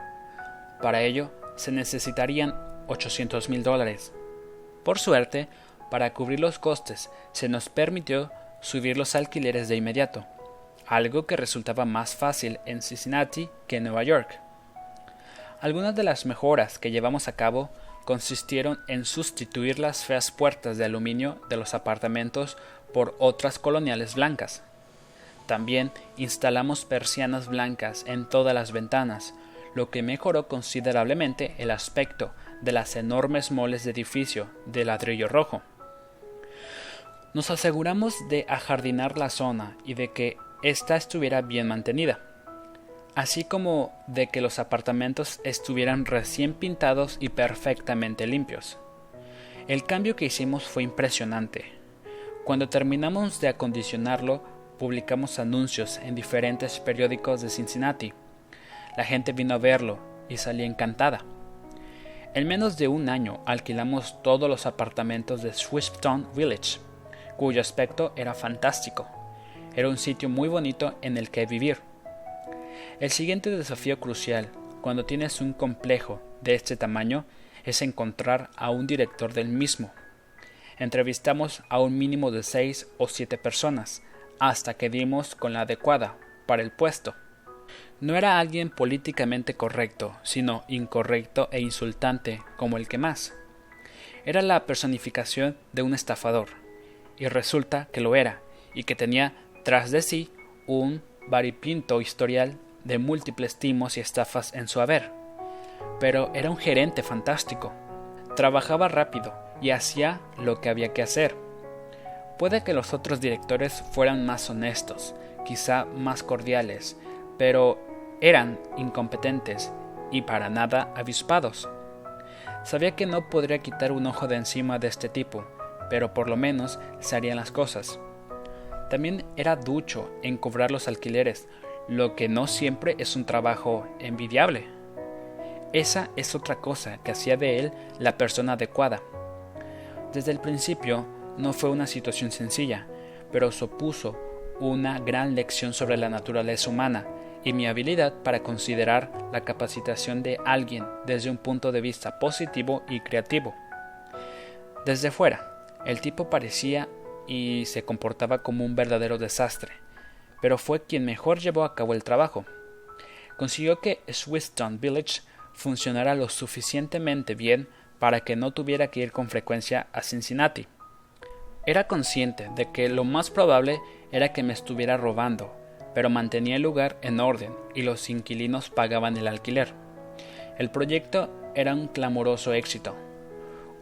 Speaker 1: Para ello se necesitarían 800 mil dólares. Por suerte, para cubrir los costes, se nos permitió subir los alquileres de inmediato, algo que resultaba más fácil en Cincinnati que en Nueva York. Algunas de las mejoras que llevamos a cabo consistieron en sustituir las feas puertas de aluminio de los apartamentos por otras coloniales blancas. También instalamos persianas blancas en todas las ventanas, lo que mejoró considerablemente el aspecto de las enormes moles de edificio de ladrillo rojo. Nos aseguramos de ajardinar la zona y de que ésta estuviera bien mantenida, así como de que los apartamentos estuvieran recién pintados y perfectamente limpios. El cambio que hicimos fue impresionante. Cuando terminamos de acondicionarlo, publicamos anuncios en diferentes periódicos de Cincinnati. La gente vino a verlo y salía encantada. En menos de un año alquilamos todos los apartamentos de Swifttown Village, cuyo aspecto era fantástico. Era un sitio muy bonito en el que vivir. El siguiente desafío crucial, cuando tienes un complejo de este tamaño, es encontrar a un director del mismo. Entrevistamos a un mínimo de seis o siete personas, hasta que dimos con la adecuada para el puesto. No era alguien políticamente correcto, sino incorrecto e insultante como el que más. Era la personificación de un estafador, y resulta que lo era, y que tenía tras de sí un varipinto historial de múltiples timos y estafas en su haber. Pero era un gerente fantástico. Trabajaba rápido y hacía lo que había que hacer. Puede que los otros directores fueran más honestos, quizá más cordiales, pero eran incompetentes y para nada avispados. Sabía que no podría quitar un ojo de encima de este tipo, pero por lo menos se harían las cosas. También era ducho en cobrar los alquileres, lo que no siempre es un trabajo envidiable. Esa es otra cosa que hacía de él la persona adecuada. Desde el principio no fue una situación sencilla, pero supuso una gran lección sobre la naturaleza humana y mi habilidad para considerar la capacitación de alguien desde un punto de vista positivo y creativo. Desde fuera, el tipo parecía y se comportaba como un verdadero desastre, pero fue quien mejor llevó a cabo el trabajo. Consiguió que Swiston Village funcionara lo suficientemente bien para que no tuviera que ir con frecuencia a Cincinnati Era consciente de que lo más probable era que me estuviera robando, pero mantenía el lugar en orden y los inquilinos pagaban el alquiler. El proyecto era un clamoroso éxito.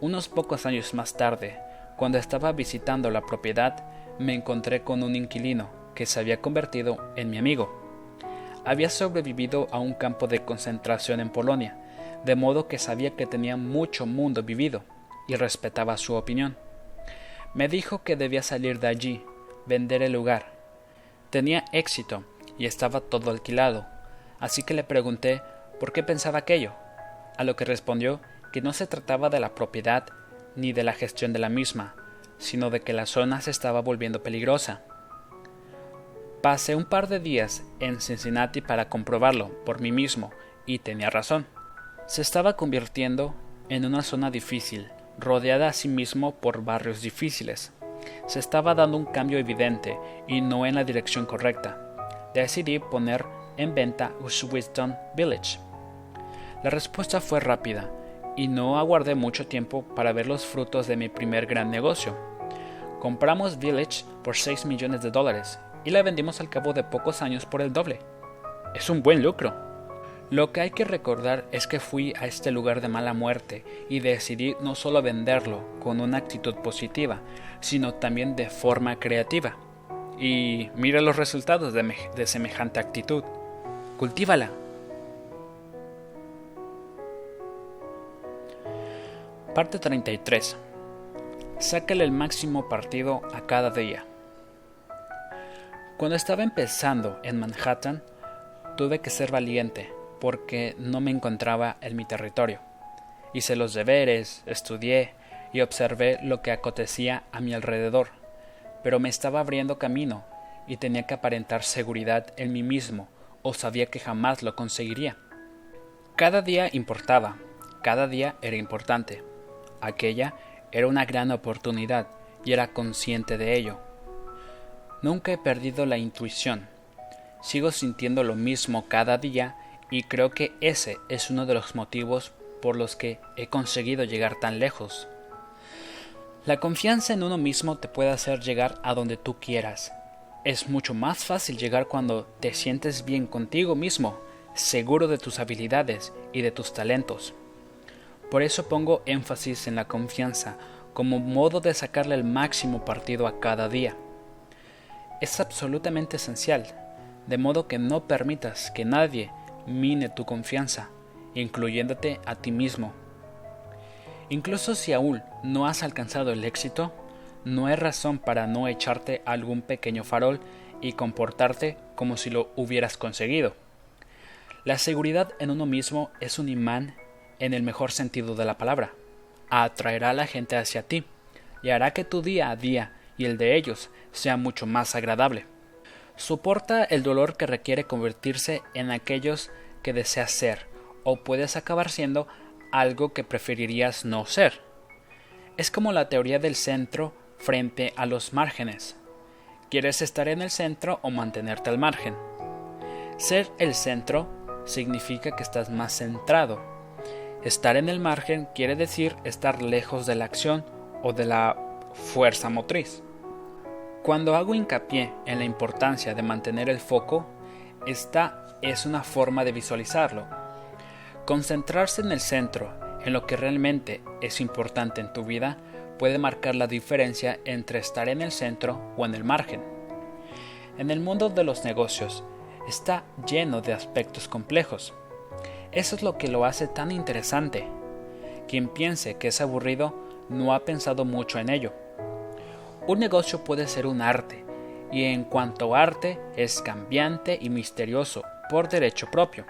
Speaker 1: Unos pocos años más tarde, cuando estaba visitando la propiedad, me encontré con un inquilino que se había convertido en mi amigo. Había sobrevivido a un campo de concentración en Polonia, de modo que sabía que tenía mucho mundo vivido y respetaba su opinión. Me dijo que debía salir de allí, vender el lugar. Tenía éxito y estaba todo alquilado, así que le pregunté por qué pensaba aquello, a lo que respondió que no se trataba de la propiedad ni de la gestión de la misma, sino de que la zona se estaba volviendo peligrosa. Pasé un par de días en Cincinnati para comprobarlo por mí mismo, y tenía razón. Se estaba convirtiendo en una zona difícil, rodeada a sí mismo por barrios difíciles. Se estaba dando un cambio evidente y no en la dirección correcta. Decidí poner en venta Wisdom Village. La respuesta fue rápida y no aguardé mucho tiempo para ver los frutos de mi primer gran negocio. Compramos Village por 6 millones de dólares y la vendimos al cabo de pocos años por el doble. Es un buen lucro. Lo que hay que recordar es que fui a este lugar de mala muerte y decidí no solo venderlo con una actitud positiva, sino también de forma creativa. Y mira los resultados de, de semejante actitud. Cultívala. Parte 33. Sácale el máximo partido a cada día. Cuando estaba empezando en Manhattan, tuve que ser valiente porque no me encontraba en mi territorio. Hice los deberes, estudié y observé lo que acontecía a mi alrededor, pero me estaba abriendo camino y tenía que aparentar seguridad en mí mismo o sabía que jamás lo conseguiría. Cada día importaba, cada día era importante. Aquella era una gran oportunidad y era consciente de ello. Nunca he perdido la intuición. Sigo sintiendo lo mismo cada día y creo que ese es uno de los motivos por los que he conseguido llegar tan lejos. La confianza en uno mismo te puede hacer llegar a donde tú quieras. Es mucho más fácil llegar cuando te sientes bien contigo mismo, seguro de tus habilidades y de tus talentos. Por eso pongo énfasis en la confianza como modo de sacarle el máximo partido a cada día. Es absolutamente esencial, de modo que no permitas que nadie mine tu confianza, incluyéndote a ti mismo. Incluso si aún no has alcanzado el éxito, no hay razón para no echarte algún pequeño farol y comportarte como si lo hubieras conseguido. La seguridad en uno mismo es un imán en el mejor sentido de la palabra. Atraerá a la gente hacia ti y hará que tu día a día y el de ellos sea mucho más agradable. Soporta el dolor que requiere convertirse en aquellos que deseas ser, o puedes acabar siendo algo que preferirías no ser. Es como la teoría del centro frente a los márgenes. ¿Quieres estar en el centro o mantenerte al margen? Ser el centro significa que estás más centrado. Estar en el margen quiere decir estar lejos de la acción o de la fuerza motriz. Cuando hago hincapié en la importancia de mantener el foco, esta es una forma de visualizarlo. Concentrarse en el centro, en lo que realmente es importante en tu vida, puede marcar la diferencia entre estar en el centro o en el margen. En el mundo de los negocios está lleno de aspectos complejos. Eso es lo que lo hace tan interesante. Quien piense que es aburrido no ha pensado mucho en ello. Un negocio puede ser un arte, y en cuanto arte es cambiante y misterioso por derecho propio.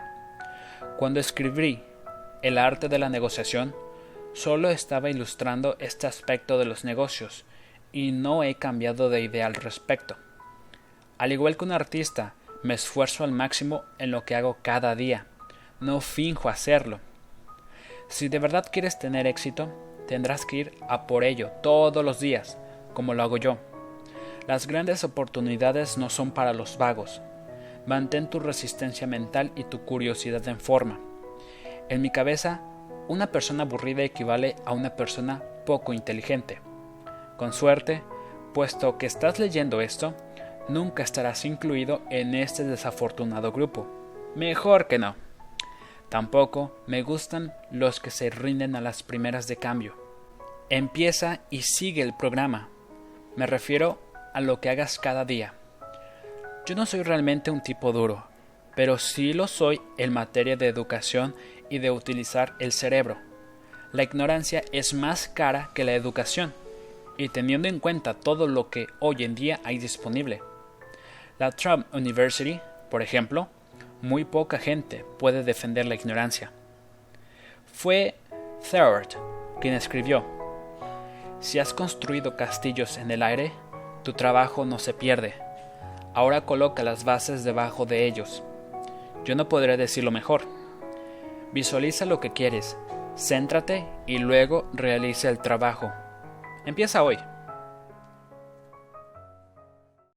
Speaker 1: Cuando escribí El arte de la negociación, solo estaba ilustrando este aspecto de los negocios, y no he cambiado de idea al respecto. Al igual que un artista, me esfuerzo al máximo en lo que hago cada día. No finjo hacerlo. Si de verdad quieres tener éxito, tendrás que ir a por ello todos los días, como lo hago yo. Las grandes oportunidades no son para los vagos. Mantén tu resistencia mental y tu curiosidad en forma. En mi cabeza, una persona aburrida equivale a una persona poco inteligente. Con suerte, puesto que estás leyendo esto, nunca estarás incluido en este desafortunado grupo. Mejor que no. Tampoco me gustan los que se rinden a las primeras de cambio. Empieza y sigue el programa. Me refiero a lo que hagas cada día. Yo no soy realmente un tipo duro, pero sí lo soy en materia de educación y de utilizar el cerebro. La ignorancia es más cara que la educación, y teniendo en cuenta todo lo que hoy en día hay disponible. La Trump University, por ejemplo, muy poca gente puede defender la ignorancia. Fue Third quien escribió, Si has construido castillos en el aire, tu trabajo no se pierde. Ahora coloca las bases debajo de ellos. Yo no podré decirlo mejor. Visualiza lo que quieres, céntrate y luego realiza el trabajo. Empieza hoy.